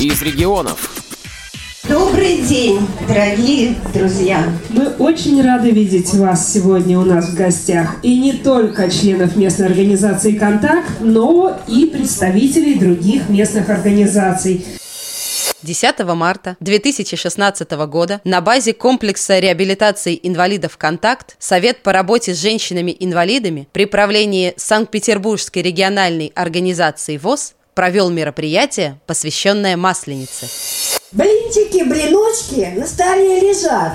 из регионов. Добрый день, дорогие друзья! Мы очень рады видеть вас сегодня у нас в гостях. И не только членов местной организации «Контакт», но и представителей других местных организаций. 10 марта 2016 года на базе комплекса реабилитации инвалидов «Контакт» Совет по работе с женщинами-инвалидами при правлении Санкт-Петербургской региональной организации ВОЗ провел мероприятие, посвященное Масленице. Блинчики, блиночки на столе лежат.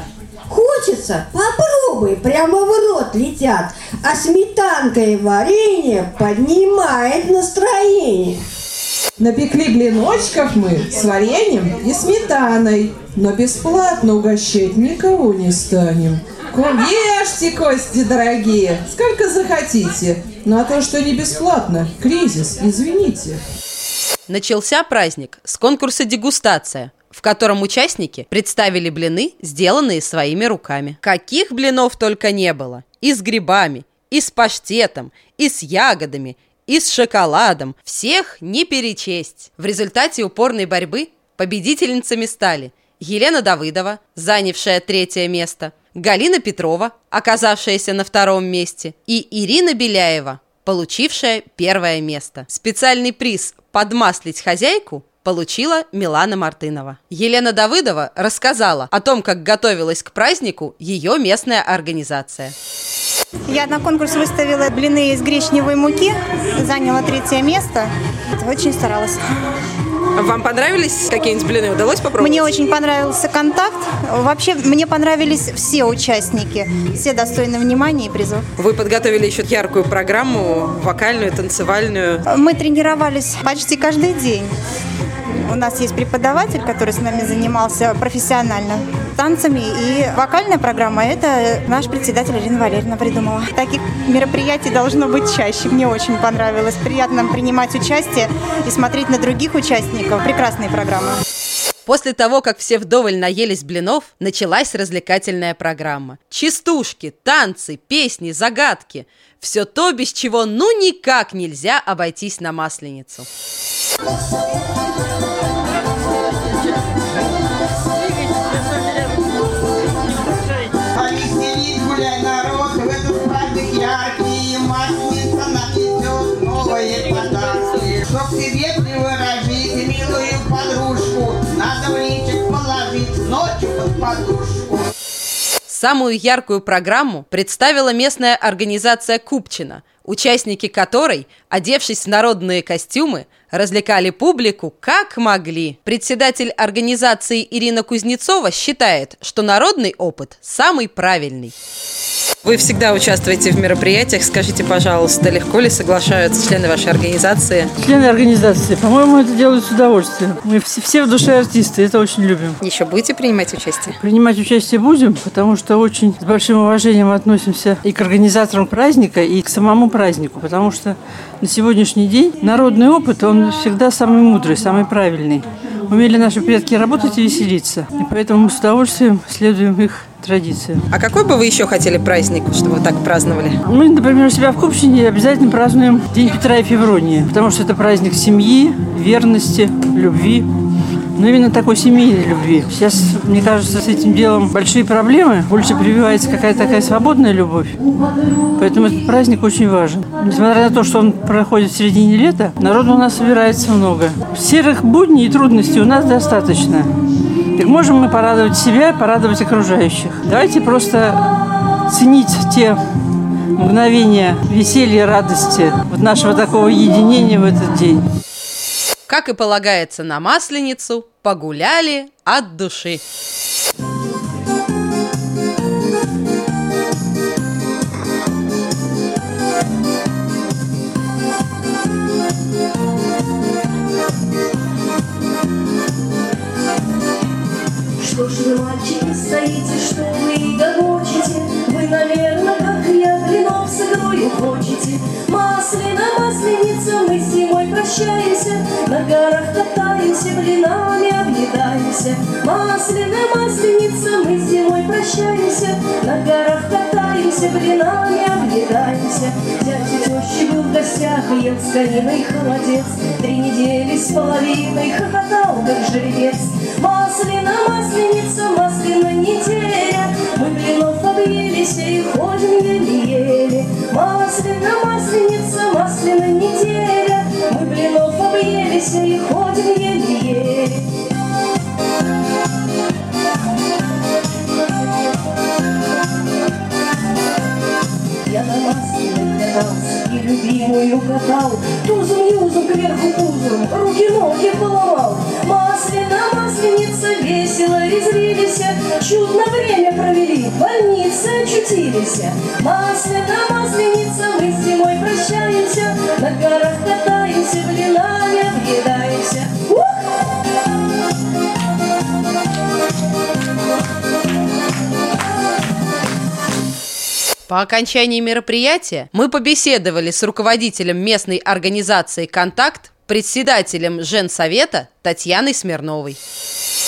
Хочется? Попробуй, прямо в рот летят. А сметанка и варенье поднимает настроение. Напекли блиночков мы с вареньем и сметаной, но бесплатно угощать никого не станем. Ешьте, кости дорогие, сколько захотите. Но а то, что не бесплатно, кризис, извините. Начался праздник с конкурса «Дегустация», в котором участники представили блины, сделанные своими руками. Каких блинов только не было. И с грибами, и с паштетом, и с ягодами, и с шоколадом. Всех не перечесть. В результате упорной борьбы победительницами стали Елена Давыдова, занявшая третье место, Галина Петрова, оказавшаяся на втором месте, и Ирина Беляева, получившая первое место. Специальный приз «Подмаслить хозяйку» получила Милана Мартынова. Елена Давыдова рассказала о том, как готовилась к празднику ее местная организация. Я на конкурс выставила блины из гречневой муки, заняла третье место. Очень старалась. Вам понравились какие-нибудь блины? Удалось попробовать? Мне очень понравился контакт. Вообще, мне понравились все участники. Все достойны внимания и призов. Вы подготовили еще яркую программу, вокальную, танцевальную. Мы тренировались почти каждый день. У нас есть преподаватель, который с нами занимался профессионально танцами. И вокальная программа – это наш председатель Ирина Валерьевна придумала. Таких мероприятий должно быть чаще. Мне очень понравилось. Приятно принимать участие и смотреть на других участников. Прекрасные программы. После того, как все вдоволь наелись блинов, началась развлекательная программа. Частушки, танцы, песни, загадки. Все то, без чего ну никак нельзя обойтись на Масленицу. Самую яркую программу представила местная организация «Купчина», участники которой, одевшись в народные костюмы, развлекали публику как могли. Председатель организации Ирина Кузнецова считает, что народный опыт самый правильный. Вы всегда участвуете в мероприятиях. Скажите, пожалуйста, легко ли соглашаются члены вашей организации? Члены организации, по-моему, это делают с удовольствием. Мы все, все в душе артисты, это очень любим. Еще будете принимать участие? Принимать участие будем, потому что очень с большим уважением относимся и к организаторам праздника, и к самому празднику, потому что на сегодняшний день народный опыт, он всегда самый мудрый, самый правильный. Умели наши предки работать и веселиться, и поэтому мы с удовольствием следуем их традициям. А какой бы вы еще хотели праздник, чтобы вы так праздновали? Мы, например, у себя в Купчине обязательно празднуем День Петра и Февронии, потому что это праздник семьи, верности, любви. Но именно такой семейной любви. Сейчас, мне кажется, с этим делом большие проблемы. Больше прививается какая-то такая свободная любовь. Поэтому этот праздник очень важен. Несмотря на то, что он проходит в середине лета, народу у нас собирается много. Серых будней и трудностей у нас достаточно. Так можем мы порадовать себя, порадовать окружающих. Давайте просто ценить те мгновения веселья, радости, вот нашего такого единения в этот день. Как и полагается на Масленицу, погуляли от души. Что ж вы, мальчики, стоите, что вы гогочете? Вы, наверное, я, блинов с игрою хочете. Маслина, масленица, мы зимой прощаемся, На горах катаемся, блинами объедаемся. Маслина, масленица, мы зимой прощаемся, На горах катаемся, блинами объедаемся. Дядя, тещи был в гостях ел с кониной холодец. Три недели с половиной хохотал, как жеребец. Маслина, масленица, маслина неделя. Любимую катал, Тузом-юзом кверху пузом, руки-ноги поломал. Масляна, масленица, весело резвились, Чудно время провели, в больнице очутились. Масляна, масленица, мы с зимой прощаемся, На горах катаемся, блинами объедаемся. Ух! По окончании мероприятия мы побеседовали с руководителем местной организации «Контакт», председателем Женсовета Татьяной Смирновой.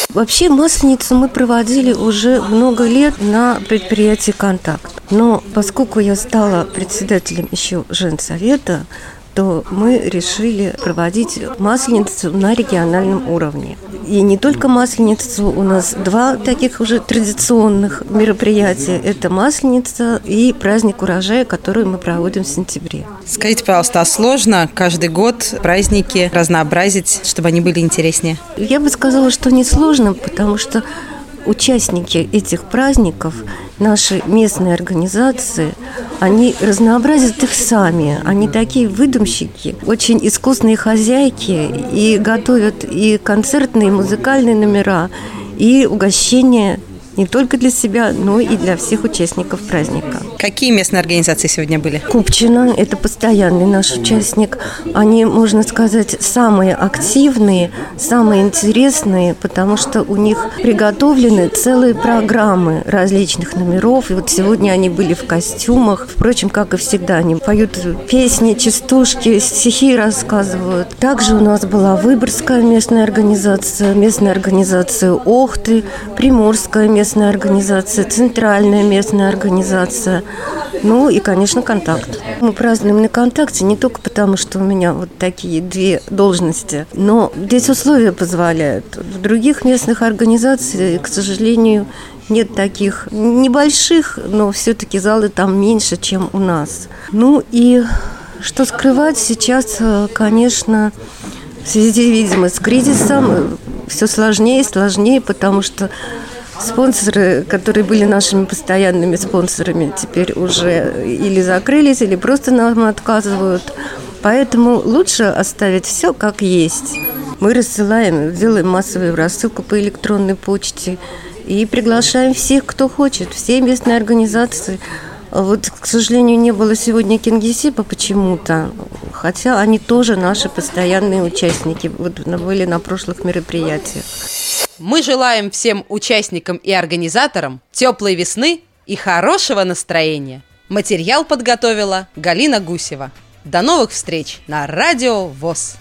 Вообще масленицу мы проводили уже много лет на предприятии «Контакт». Но поскольку я стала председателем еще Женсовета, то мы решили проводить масленицу на региональном уровне. И не только масленицу, у нас два таких уже традиционных мероприятия. Это масленица и праздник урожая, который мы проводим в сентябре. Скажите, пожалуйста, а сложно каждый год праздники разнообразить, чтобы они были интереснее? Я бы сказала, что не сложно, потому что участники этих праздников, наши местные организации, они разнообразят их сами. Они такие выдумщики, очень искусные хозяйки и готовят и концертные, и музыкальные номера, и угощения не только для себя, но и для всех участников праздника. Какие местные организации сегодня были? Купчина – это постоянный наш участник. Они, можно сказать, самые активные, самые интересные, потому что у них приготовлены целые программы различных номеров. И вот сегодня они были в костюмах. Впрочем, как и всегда, они поют песни, частушки, стихи рассказывают. Также у нас была Выборгская местная организация, местная организация Охты, Приморская местная местная организация, центральная местная организация, ну и, конечно, контакт. Мы празднуем на контакте не только потому, что у меня вот такие две должности, но здесь условия позволяют. В других местных организациях, к сожалению, нет таких небольших, но все-таки залы там меньше, чем у нас. Ну и что скрывать сейчас, конечно, в связи, видимо, с кризисом все сложнее и сложнее, потому что Спонсоры, которые были нашими постоянными спонсорами, теперь уже или закрылись, или просто нам отказывают. Поэтому лучше оставить все как есть. Мы рассылаем, делаем массовую рассылку по электронной почте и приглашаем всех, кто хочет, все местные организации. Вот, к сожалению, не было сегодня Кингисипа почему-то, хотя они тоже наши постоянные участники, вот были на прошлых мероприятиях. Мы желаем всем участникам и организаторам теплой весны и хорошего настроения. Материал подготовила Галина Гусева. До новых встреч на Радио ВОЗ.